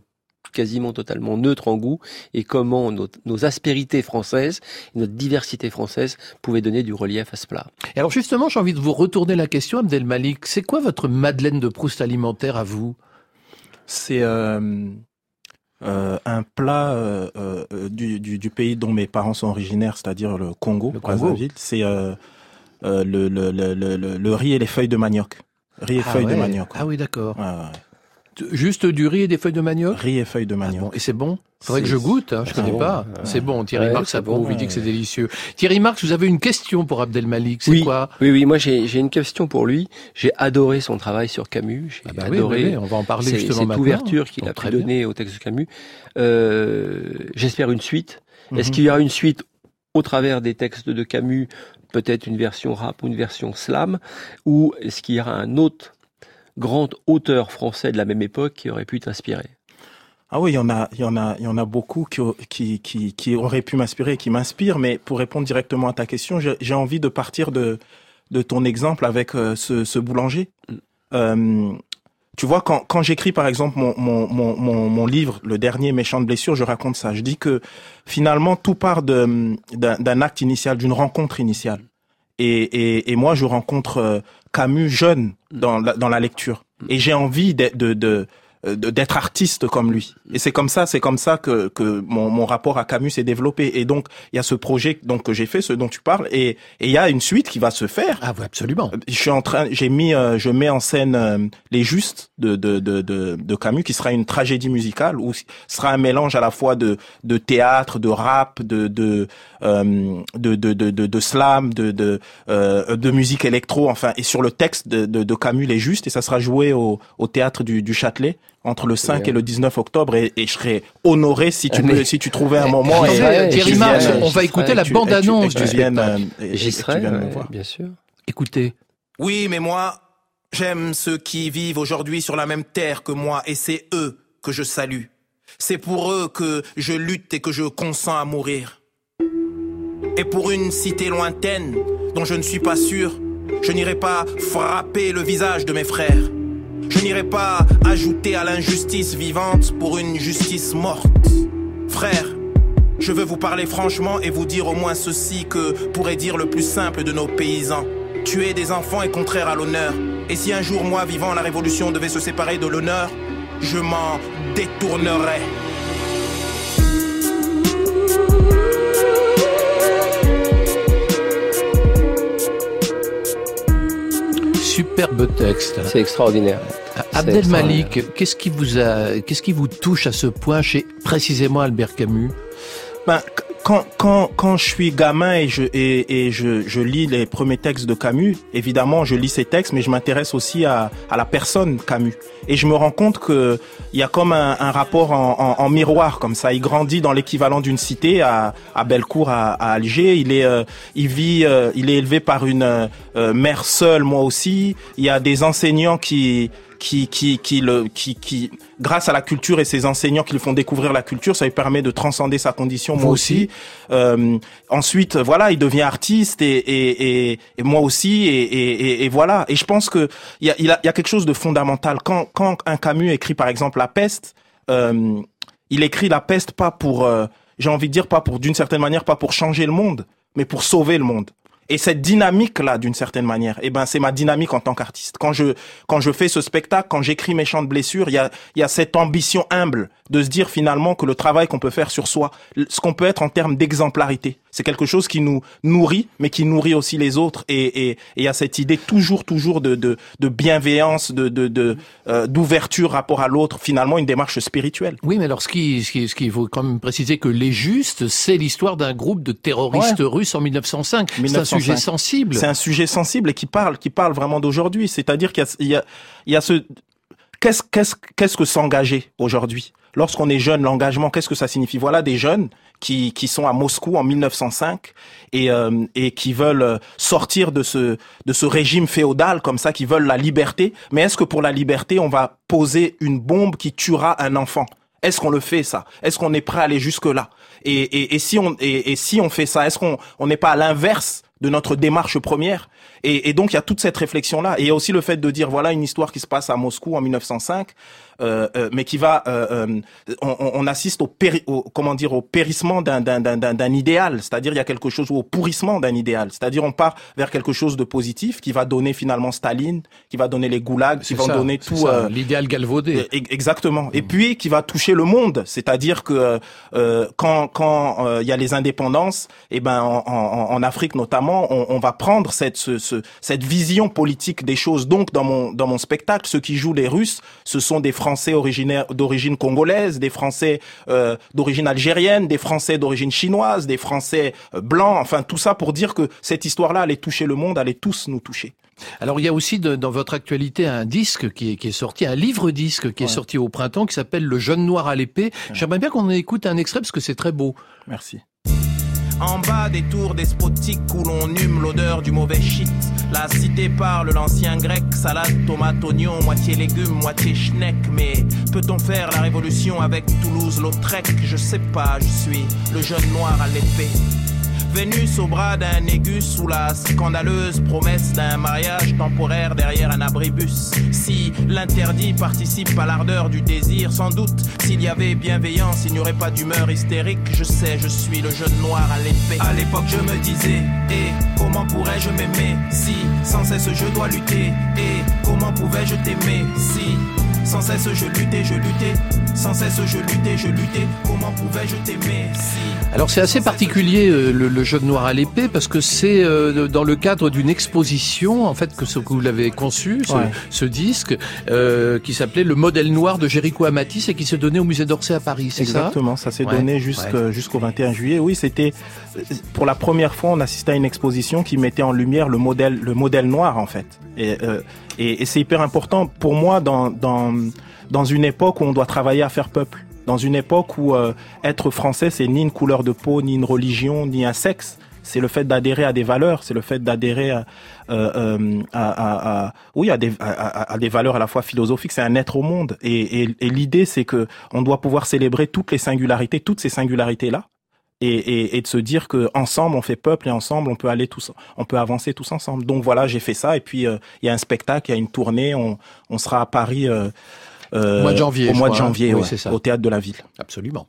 quasiment totalement neutre en goût et comment nos, nos aspérités françaises, notre diversité française pouvaient donner du relief à ce plat. Et alors justement, j'ai envie de vous retourner la question, Abdel Malik. C'est quoi votre Madeleine de Proust alimentaire à vous? C'est euh, euh, un plat euh, euh, du, du, du pays dont mes parents sont originaires, c'est-à-dire le Congo, Le Congo. C'est euh, euh, le, le, le, le, le- le riz et les feuilles de manioc. Riz et Ah feuilles de manioc. Ah oui, d'accord. Ouais, ouais. Juste du riz et des feuilles de manioc? Riz et feuilles de Ah manioc. bon, et c'est bon? Faudrait que je goûte, hein, je c'est connais bon? pas. C'est bon, Thierry Ouais, Marx c'est approuve, bon, il dit que c'est délicieux. Thierry Marx, vous avez une question pour Abdel Malik, c'est Oui. quoi? Oui, oui, moi j'ai une question pour lui. J'ai adoré son travail sur Camus. J'ai Ah bah adoré oui, oui, on va en parler justement cette maintenant. ouverture qu'il a pu donner au texte de Camus. Euh, J'espère une suite. Est-ce Mhm. qu'il y aura une suite au travers des textes de Camus, peut-être une version rap ou une version slam, ou est-ce qu'il y aura un autre grand auteur français de la même époque qui aurait pu t'inspirer Ah oui, il y en a, il y en a, il y en a beaucoup qui, qui, qui, qui auraient pu m'inspirer, qui m'inspirent. Mais pour répondre directement à ta question, j'ai envie de partir de, de ton exemple avec euh, ce, ce boulanger. Euh, tu vois, quand, quand j'écris par exemple mon, mon, mon, mon, livre, le dernier Méchant de blessure, je raconte ça. Je dis que finalement tout part d'un acte initial, d'une rencontre initiale. Et, et, et moi, je rencontre euh, Camus jeune dans la, dans la lecture. Et j'ai envie de, de, de, d'être artiste comme lui. Et c'est comme ça, c'est comme ça que, que mon, mon rapport à Camus s'est développé. Et donc, il y a ce projet donc que j'ai fait, ce dont tu parles, et et il y a une suite qui va se faire. Ah oui, absolument. Je suis en train, j'ai mis, euh, je mets en scène euh, les Justes de, de, de, de, de Camus, qui sera une tragédie musicale, où ce sera un mélange à la fois de, de théâtre, de rap, de, de, euh, de, de, de, de, de slam, de, de, euh, de musique électro, enfin, et sur le texte de, de, de Camus, les Justes, et ça sera joué au, au théâtre du, du Châtelet entre le 5 et le 19 octobre, et, et je serais honoré si tu Mais- peux, si tu trouvais un moment. Attendez, et- euh, et Thierry Marx, on va et écouter la et tu du spectacle. euh, et- et J'y que tu serai, viennes me ouais, voir. bien sûr. Écoutez. Oui, mais moi, j'aime ceux qui vivent aujourd'hui sur la même terre que moi, et c'est eux que je salue. C'est pour eux que je lutte et que je consens à mourir. Et pour une cité lointaine dont je ne suis pas sûr, je n'irai pas frapper le visage de mes frères. Je n'irai pas ajouter à l'injustice vivante pour une justice morte. Frères, je veux vous parler franchement et vous dire au moins ceci que pourrait dire le plus simple de nos paysans. Tuer des enfants est contraire à l'honneur. Et si un jour, moi, vivant la révolution, devait se séparer de l'honneur, je m'en détournerais. Superbe texte. C'est extraordinaire. Abdel C'est Malik, qu'est-ce qui vous a, qu'est-ce qui vous touche à ce point chez précisément Albert Camus? Ben, quand, quand, quand je suis gamin et je, et, et je, je lis les premiers textes de Camus, évidemment, je lis ces textes, mais je m'intéresse aussi à, à la personne Camus. Et je me rends compte que il y a comme un, un rapport en, en, en miroir, comme ça. Il grandit dans l'équivalent d'une cité à, à Bellecour, à, à Alger. Il est, euh, il vit, euh, il est élevé par une euh, mère seule, moi aussi. Il y a des enseignants qui, qui, qui, qui, le, qui, qui, grâce à la culture et ces enseignants qui lui font découvrir la culture, ça lui permet de transcender sa condition, moi aussi. Euh, ensuite, voilà, il devient artiste et, et, et, et moi aussi, et, et, et, voilà. Et je pense que il y a, il a, il y a quelque chose de fondamental. Quand, quand un Camus écrit, par exemple, La Peste, euh, il écrit La Peste pas pour, euh, j'ai envie de dire, pas pour, d'une certaine manière, pas pour changer le monde, mais pour sauver le monde. Et cette dynamique-là, d'une certaine manière, eh ben, c'est ma dynamique en tant qu'artiste. Quand je, quand je fais ce spectacle, quand j'écris mes chants de blessures, il y a, il y a cette ambition humble de se dire finalement que le travail qu'on peut faire sur soi, ce qu'on peut être en termes d'exemplarité, c'est quelque chose qui nous nourrit, mais qui nourrit aussi les autres. Et, et, et il y a cette idée toujours, toujours de, de, de bienveillance, de, de, de euh, d'ouverture rapport à l'autre. Finalement, une démarche spirituelle. Oui, mais alors ce qui, ce qui, ce qu'il faut quand même préciser que les Justes, c'est l'histoire d'un groupe de terroristes Ouais. russes en 1905. C'est un 1905. sujet sensible. C'est un sujet sensible et qui parle, qui parle vraiment d'aujourd'hui. C'est-à-dire qu'il y a, il y a, il y a ce, qu'est-ce, qu'est-ce, qu'est-ce que s'engager aujourd'hui? Lorsqu'on est jeune, l'engagement, qu'est-ce que ça signifie? Voilà des jeunes qui, qui sont à Moscou en 1905 et, euh, et qui veulent euh, sortir de ce, de ce régime féodal comme ça, qui veulent la liberté. Mais est-ce que pour la liberté, on va poser une bombe qui tuera un enfant? Est-ce qu'on le fait ça? Est-ce qu'on est prêt à aller jusque là et, et, si on et si on fait ça, est-ce qu'on on n'est pas à l'inverse de notre démarche première. Et, donc il y a toute cette réflexion là et il y a aussi le fait de dire voilà une histoire qui se passe à Moscou en 1905 euh, euh, mais qui va euh, euh, on, on- assiste au, péri, au comment dire au périssement d'un d'un d'un d'un- d'un idéal c'est-à-dire il y a quelque chose ou au pourrissement d'un idéal c'est-à-dire on part vers quelque chose de positif qui va donner finalement Staline qui va donner les goulags qui va donner tout euh, l'idéal galvaudé. E- Exactement. Et puis qui va toucher le monde, c'est-à-dire que euh, quand quand euh, il y a les indépendances, et ben en, en, en Afrique notamment, on, on va prendre cette ce, ce- cette vision politique des choses. Donc dans mon dans mon spectacle, ceux qui jouent les Russes, ce sont des Français originaires d'origine congolaise, des Français euh, d'origine algérienne, des Français d'origine chinoise, des Français euh, blancs. Enfin tout ça pour dire que cette histoire-là allait toucher le monde, allait tous nous toucher. Alors il y a aussi de- dans votre actualité un disque qui est, qui est sorti, un livre-disque qui est sorti au printemps qui s'appelle Le jeune noir à l'épée. J'aimerais bien qu'on écoute un extrait parce que c'est très beau. Merci. En bas des tours despotiques où l'on hume l'odeur du mauvais shit. La cité parle l'ancien grec, salade, tomate, oignon, moitié légumes, moitié schneck. Mais peut-on faire la révolution avec Toulouse-Lautrec? Je sais pas, je suis le jeune noir à l'épée. Vénus au bras d'un aigu sous la scandaleuse promesse d'un mariage temporaire derrière un abribus. Si l'interdit participe à l'ardeur du désir, sans doute, s'il y avait bienveillance, il n'y aurait pas d'humeur hystérique. Je sais, je suis le jeune noir à l'épée. À l'époque, je me disais, et comment pourrais-je m'aimer? Si sans cesse je dois lutter? Et comment pouvais-je t'aimer? Si sans cesse je luttais, je luttais, sans cesse je luttais, je luttais. Comment pouvais-je t'aimer si? Alors c'est assez particulier euh, le, le jeune noir à l'épée parce que c'est euh, dans le cadre d'une exposition en fait que, ce, que vous l'avez conçu, ce, Ouais. ce disque euh, qui s'appelait Le modèle noir de Jéricho Amatis et qui se donnait au musée d'Orsay à Paris, c'est ça? Exactement, ça s'est Ouais, donné ouais. jusqu'au 21 juillet. Oui, c'était pour la première fois, on assistait à une exposition qui mettait en lumière le modèle, le modèle noir en fait. Et, euh, et, et c'est hyper important pour moi dans, dans dans une époque où on doit travailler à faire peuple, dans une époque où euh, être français c'est ni une couleur de peau, ni une religion, ni un sexe. C'est le fait d'adhérer à des valeurs, c'est le fait d'adhérer à, euh, euh, à, à- à- oui, à des, à, des valeurs à la fois philosophiques. C'est un être au monde, et, et, et l'idée c'est que on doit pouvoir célébrer toutes les singularités, toutes ces singularités là, et, et, et de se dire que ensemble on fait peuple et ensemble on peut aller tous, on peut avancer tous ensemble. Donc voilà, j'ai fait ça, et puis euh, il y a un spectacle, il y a une tournée, on, on sera à Paris. euh, euh, Au mois de janvier, Au je mois de crois, janvier, Oui, ouais, c'est ça. au théâtre de la ville. Absolument.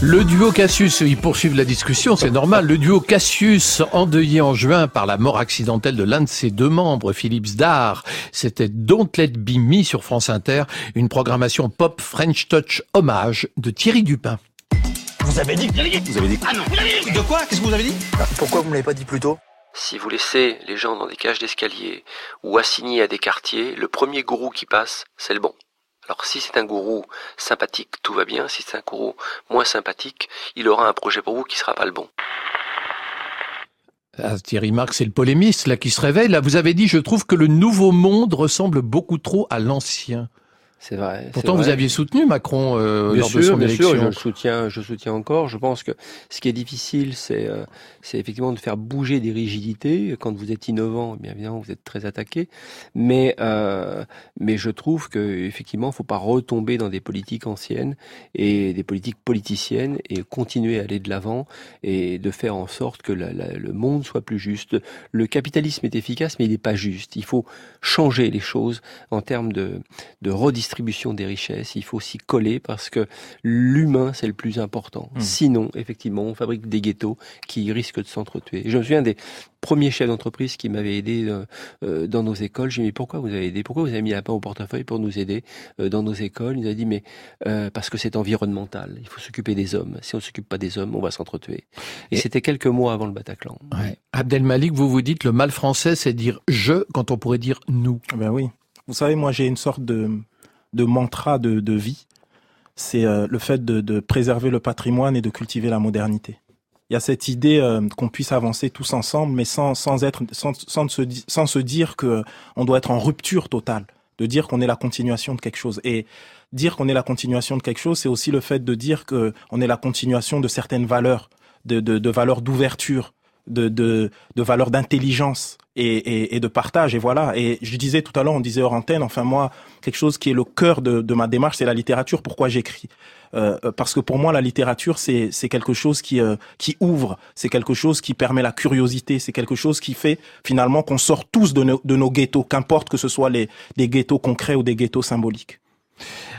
Le duo Cassius, ils poursuivent la discussion, c'est normal. Le duo Cassius, endeuillé en juin par la mort accidentelle de l'un de ses deux membres, Philippe Zdar, c'était Don't Let Be Me sur France Inter, une programmation pop French Touch hommage de Thierry Dupin. Vous avez dit Vous avez dit. Ah non, vous avez dit. De quoi? Qu'est-ce que vous avez dit? Pourquoi vous me l'avez pas dit plus tôt? Si vous laissez les gens dans des cages d'escalier ou assignés à des quartiers, le premier gourou qui passe, c'est le bon. Alors si c'est un gourou sympathique, tout va bien. Si c'est un gourou moins sympathique, il aura un projet pour vous qui sera pas le bon. Ah, Thierry Marx, c'est le polémiste là qui se réveille. Là, vous avez dit, je trouve que le nouveau monde ressemble beaucoup trop à l'ancien. C'est vrai. Pourtant, vrai. vous aviez soutenu Macron euh, bien lors sûr, de son bien élection. Sûr, je le soutiens, je le soutiens encore. Je pense que ce qui est difficile, c'est euh, c'est effectivement de faire bouger des rigidités. Quand vous êtes innovant, bien évidemment, vous êtes très attaqué. Mais euh, mais je trouve que effectivement, faut pas retomber dans des politiques anciennes et des politiques politiciennes et continuer à aller de l'avant et de faire en sorte que la, la, le monde soit plus juste. Le capitalisme est efficace, mais il n'est pas juste. Il faut changer les choses en termes de de redistribution distribution des richesses, il faut s'y coller parce que l'humain, c'est le plus important. Mmh. Sinon, effectivement, on fabrique des ghettos qui risquent de s'entretuer. Je me souviens des premiers chefs d'entreprise qui m'avaient aidé euh, euh, dans nos écoles. J'ai dit, mais pourquoi vous avez aidé? Pourquoi vous avez mis la main au portefeuille pour nous aider euh, dans nos écoles? Il nous a dit, mais euh, parce que c'est environnemental. Il faut s'occuper des hommes. Si on ne s'occupe pas des hommes, on va s'entretuer. Et, Et c'était quelques mois avant le Bataclan. Ouais. Abdelmalik, vous vous dites, le mal français, c'est dire je quand on pourrait dire nous. Ben oui. Vous savez, moi, j'ai une sorte de de mantra de, de vie, c'est euh, le fait de, de, préserver le patrimoine et de cultiver la modernité. Il y a cette idée euh, qu'on puisse avancer tous ensemble, mais sans, sans être, sans, sans, se, sans se dire que on doit être en rupture totale, de dire qu'on est la continuation de quelque chose. Et dire qu'on est la continuation de quelque chose, c'est aussi le fait de dire que on est la continuation de certaines valeurs, de, de, de valeurs d'ouverture, de, de, de valeurs d'intelligence et, et, et, de partage. Et voilà. Et je disais tout à l'heure, on disait hors antenne, enfin moi, quelque chose qui est le cœur de, de ma démarche, c'est la littérature. Pourquoi j'écris euh, Parce que pour moi, la littérature, c'est quelque chose qui, euh, qui ouvre, c'est quelque chose qui permet la curiosité, c'est quelque chose qui fait finalement qu'on sort tous de nos, de nos ghettos, qu'importe que ce soit les, des ghettos concrets ou des ghettos symboliques.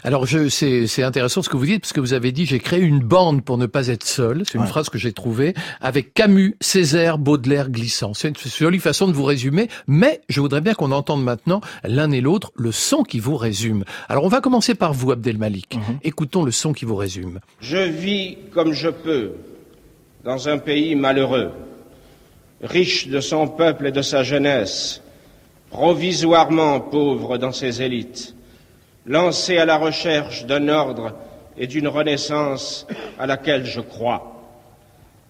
Alors c'est intéressant ce que vous dites parce que vous avez dit j'ai créé une bande pour ne pas être seul. C'est une ouais. phrase que j'ai trouvée avec Camus, Césaire, Baudelaire glissant. C'est une jolie façon de vous résumer, mais je voudrais bien qu'on entende maintenant l'un et l'autre le son qui vous résume. Alors on va commencer par vous Abdelmalik. Mm -hmm. Écoutons le son qui vous résume. Je vis comme je peux dans un pays malheureux, riche de son peuple et de sa jeunesse, provisoirement pauvre dans ses élites lancé à la recherche d'un ordre et d'une renaissance à laquelle je crois.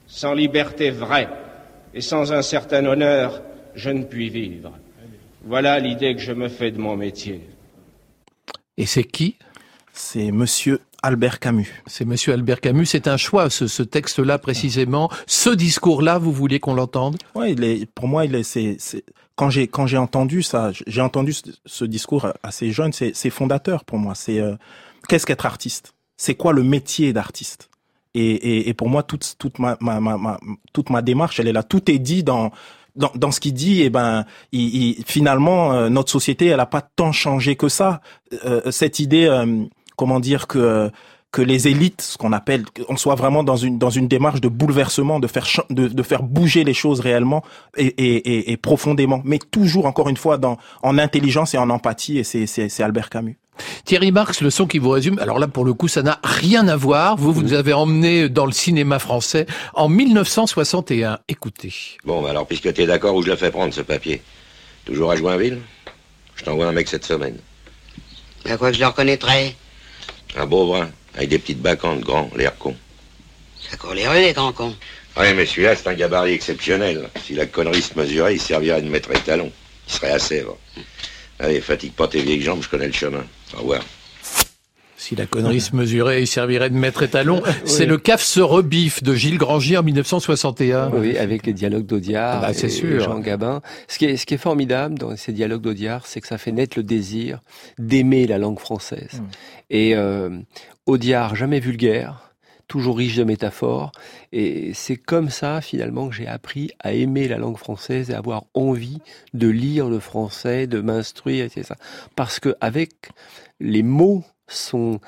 Sans liberté vraie et sans un certain honneur, je ne puis vivre. Voilà l'idée que je me fais de mon métier. Et c'est qui? C'est Monsieur Albert Camus. C'est Monsieur Albert Camus. C'est un choix, ce, ce texte-là précisément. Ce discours-là, vous voulez qu'on l'entende? Oui, il est, pour moi, il est, c'est, c'est, quand j'ai quand j'ai entendu ça, j'ai entendu ce, ce, discours assez jeune, c'est, c'est fondateur pour moi. C'est euh, qu'est-ce qu'être artiste? C'est quoi le métier d'artiste? Et, et, et, pour moi, toute toute ma, ma, ma, ma, toute ma démarche, elle est là. Tout est dit dans dans, dans ce qu'il dit, et ben, il, il, finalement, euh, notre société, elle a pas tant changé que ça. Euh, cette idée, euh, comment dire que que les élites, ce qu'on appelle, on soit vraiment dans une dans une démarche de bouleversement, de faire de, de faire bouger les choses réellement et, et, et, et, profondément, mais toujours encore une fois dans en intelligence et en empathie. Et c'est c'est Albert Camus. Thierry Marx, le son qui vous résume. Alors là, pour le coup, ça n'a rien à voir. Vous, vous nous avez emmené dans le cinéma français en 1961. Écoutez. Bon, bah alors, puisque tu es d'accord, où je le fais prendre, ce papier? Toujours à Joinville? Je t'envoie un mec cette semaine. À quoi que je le reconnaîtrais Un beau brun, avec des petites bacantes, grand, l'air con. Ça court les rues, les grands cons. Oui, mais celui-là, c'est un gabarit exceptionnel. Si la connerie se mesurait, il servirait de maître étalon. Il serait à Sèvres. Allez, fatigue pas tes vieilles jambes, je connais le chemin. Au revoir. Si la connerie se mesurait, il servirait de maître étalon. oui. C'est le CAF se rebiffe de Gilles Granger en 1961. Oui, avec les dialogues d'Audiard bah, et sûr. Jean Gabin. Ce qui, est, ce qui est formidable dans ces dialogues d'Audiard, c'est que ça fait naître le désir d'aimer la langue française. Mmh. Et euh, Audiard, jamais vulgaire, toujours riche de métaphores. Et c'est comme ça, finalement, que j'ai appris à aimer la langue française et avoir envie de lire le français, de m'instruire, etc. Parce que avec les mots sont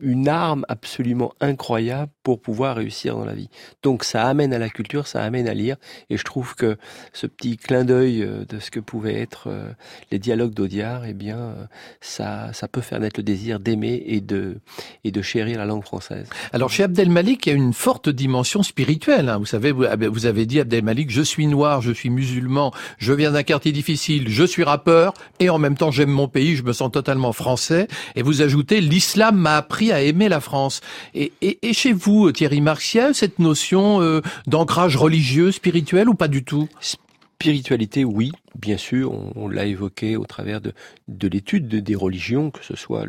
une arme absolument incroyable pour pouvoir réussir dans la vie. Donc ça amène à la culture, ça amène à lire, et je trouve que ce petit clin d'œil euh, de ce que pouvaient être euh, les dialogues d'Audiard, eh bien, euh, ça, ça peut faire naître le désir d'aimer et de, et de chérir la langue française. Alors chez Abdelmalik, il y a une forte dimension spirituelle. Hein. Vous savez, vous, vous avez dit Abdelmalik, je suis noir, je suis musulman, je viens d'un quartier difficile, je suis rappeur, et en même temps j'aime mon pays, je me sens totalement français. Et vous ajoutez, l'islam m'a appris à aimer la France. Et, chez vous, Thierry Martial, cette notion euh, d'ancrage religieux, spirituel ou pas du tout? Spiritualité, oui, bien sûr, on, l'a évoqué au travers de, de l'étude des religions, que ce soit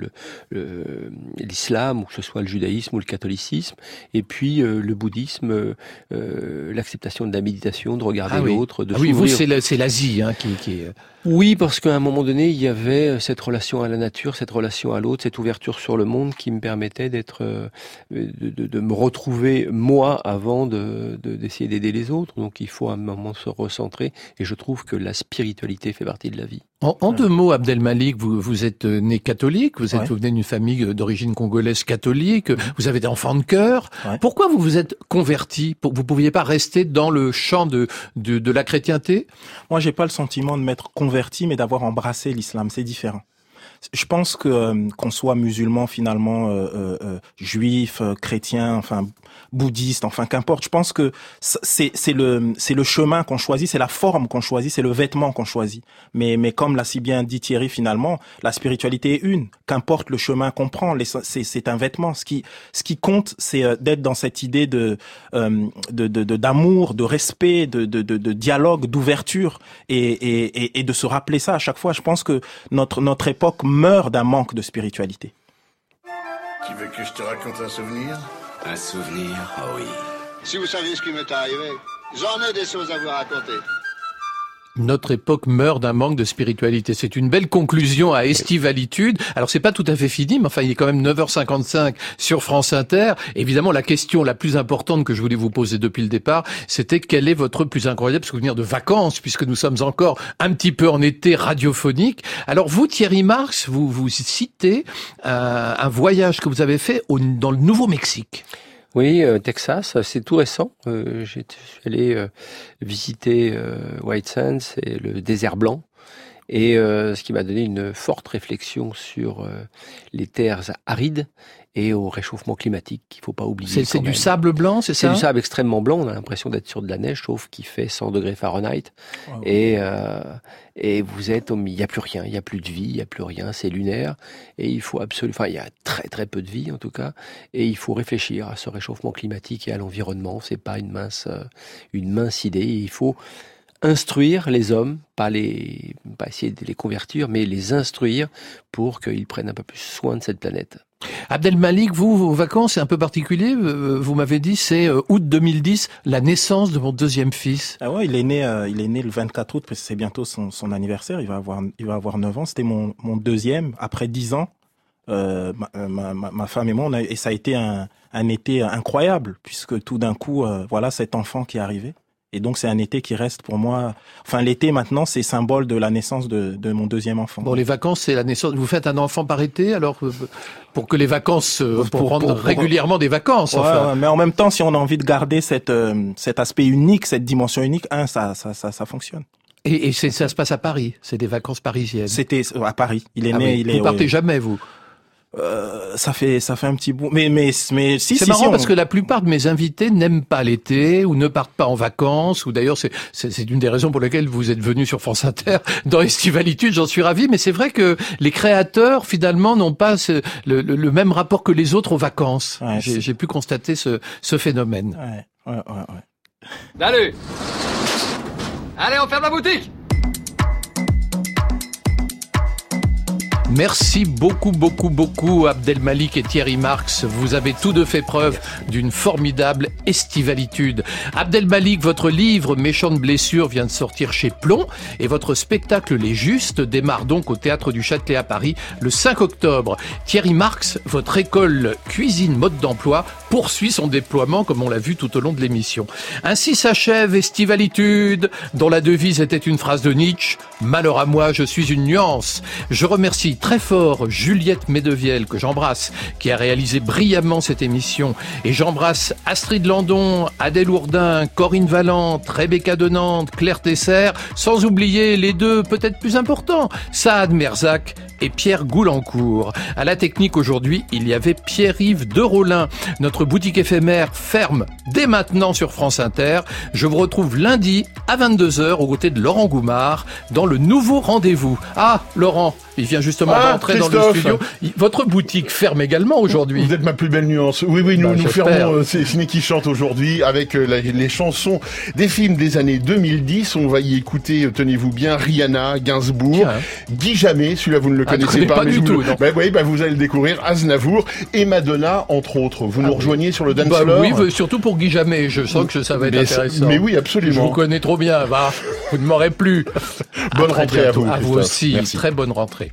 l'islam ou que ce soit le judaïsme ou le catholicisme, et puis euh, le bouddhisme, euh, l'acceptation de la méditation, de regarder ah l'autre, de ah oui, vous c'est l'Asie hein, qui, qui Oui, parce qu'à un moment donné, il y avait cette relation à la nature, cette relation à l'autre, cette ouverture sur le monde qui me permettait d'être, de, de, de, me retrouver moi avant de d'essayer d'aider les autres. Donc il faut à un moment se recentrer, et je trouve que la spiritualité fait partie de la vie. En, deux mots, Abdelmalik, vous, vous êtes euh, né catholique, vous êtes venez d'une famille euh, d'origine congolaise catholique, vous avez des enfants de cœur. Pourquoi vous vous êtes converti? Vous pouviez pas rester dans le champ de, de, de la chrétienté? Moi, j'ai pas le sentiment de m'être converti, mais d'avoir embrassé l'islam. C'est différent je pense que euh, qu'on soit musulman finalement, euh, euh, juif, chrétien, enfin bouddhiste, enfin qu'importe. Je pense que c'est c'est le c'est le chemin qu'on choisit, c'est la forme qu'on choisit, c'est le vêtement qu'on choisit. Mais mais comme l'a si bien dit Thierry finalement, la spiritualité est une. Qu'importe le chemin qu'on prend, c'est c'est un vêtement. Ce qui ce qui compte, c'est d'être dans cette idée de de d'amour, de, respect, de de, de, dialogue, d'ouverture et, et, et de se rappeler ça à chaque fois. Je pense que notre notre époque meurt d'un manque de spiritualité. Tu veux que je te raconte un souvenir? Un souvenir, oh oui. Si vous saviez ce qui m'est arrivé, j'en ai des choses à vous raconter. Notre époque meurt d'un manque de spiritualité. C'est une belle conclusion à estivalitude. Alors c'est pas tout à fait fini, mais enfin il est quand même 9h55 sur France Inter. Évidemment, la question la plus importante que je voulais vous poser depuis le départ, c'était quel est votre plus incroyable souvenir de vacances, puisque nous sommes encore un petit peu en été radiophonique. Alors vous, Thierry Marx, vous vous citez euh, un voyage que vous avez fait au, dans le Nouveau-Mexique. Oui, euh, Texas, c'est tout récent. Euh, J'ai allé euh, visiter euh, White Sands et le désert blanc. Et ce qui m'a donné une forte réflexion sur les terres arides et au réchauffement climatique qu'il faut pas oublier. C'est du sable blanc, c'est ça C'est du sable extrêmement blanc. On a l'impression d'être sur de la neige, sauf qu'il fait 100 degrés Fahrenheit. Ah et euh, et vous êtes, il n'y a plus rien, il n'y a plus de vie, il n'y a plus rien, c'est lunaire. Et il faut absolument, enfin, il y a très très peu de vie en tout cas. Et il faut réfléchir à ce réchauffement climatique et à l'environnement. C'est pas une mince, euh, une mince idée. Il faut instruire les hommes, pas les, pas essayer de les convertir, mais les instruire pour qu'ils prennent un peu plus soin de cette planète. Abdel Malik, vous, vos vacances, c'est un peu particulier. Euh, vous m'avez dit, c'est euh, août 2010, la naissance de mon deuxième fils. Ah ouais, il est né, euh, il est né le 24 août, parce que c'est bientôt son, son, anniversaire. Il va avoir, il va avoir 9 ans. C'était mon, mon deuxième après 10 ans. Euh, ma, ma, ma, femme et moi, on a, et ça a été un, un été incroyable, puisque tout d'un coup, voilà cet enfant qui est arrivé. Et donc c'est un été qui reste pour moi. Enfin l'été maintenant c'est symbole de la naissance de, de, mon deuxième enfant. Bon les vacances c'est la naissance. Vous faites un enfant par été alors euh, pour que les vacances euh, pour, prendre régulièrement des vacances. enfin. mais en même temps si on a envie de garder cette euh, cet aspect unique, cette dimension unique, un ça ça ça, ça fonctionne. Et, et ça se passe à Paris. C'est des vacances parisiennes. C'était à Paris. Il est ah né. Il vous partez jamais vous? Euh, ça fait ça fait un petit bout. Mais mais mais si c'est marrant parce que la plupart de mes invités n'aiment pas l'été ou ne partent pas en vacances ou d'ailleurs c'est c'est une des raisons pour lesquelles vous êtes venu sur France Inter dans Estivalitude j'en suis ravi. Mais c'est vrai que les créateurs finalement n'ont pas le, le, même rapport que les autres aux vacances. J'ai pu constater ce ce phénomène. Ouais ouais ouais, ouais. Salut! Allez on ferme la boutique Merci beaucoup, beaucoup, beaucoup, Abdelmalik et Thierry Marx. Vous avez tous deux fait preuve d'une formidable estivalitude. Abdelmalik, votre livre Méchante blessure vient de sortir chez Plomb et votre spectacle Les Justes démarre donc au Théâtre du Châtelet à Paris le 5 octobre. Thierry Marx, votre école cuisine mode d'emploi poursuit son déploiement comme on l'a vu tout au long de l'émission. Ainsi s'achève Estivalitude, dont la devise était une phrase de Nietzsche. Malheur à moi, je suis une nuance. Je remercie très fort Juliette Medevielle, que j'embrasse, qui a réalisé brillamment cette émission. Et j'embrasse Astrid Landon, Adèle Ourdin, Corinne Valente, Rebecca de Nantes, Claire Tesser, sans oublier les deux peut-être plus importants, Saad Merzac et Pierre Goulancourt. À la technique aujourd'hui, il y avait Pierre-Yves de Rollin. Notre boutique éphémère ferme dès maintenant sur France Inter. Je vous retrouve lundi à 22h aux côtés de Laurent Goumard dans le nouveau rendez-vous. Ah, Laurent, il vient justement Ah, d'entrer dans le studio. Votre boutique ferme également aujourd'hui. Vous êtes ma plus belle nuance. Oui, oui, nous, Bah, nous fermons euh, C'est Ciné qui chante aujourd'hui avec euh, la- les chansons des films des années 2010. On va y écouter, euh, tenez-vous bien, Rihanna, Gainsbourg, Guy Jamais, celui-là vous ne le connaissez pas, pas mais du vous, tout, bah, oui, bah, vous allez le découvrir, Aznavour et Madonna, entre autres. Vous nous rejoignez sur le dance Bah floor oui, surtout pour Guy Jamais. Je sens que ça va être Mais intéressant. mais oui, absolument. Je vous connais trop bien. Vous ne m'aurez plus. Bonne rentrée à vous, À vous aussi. Merci. Très bonne rentrée.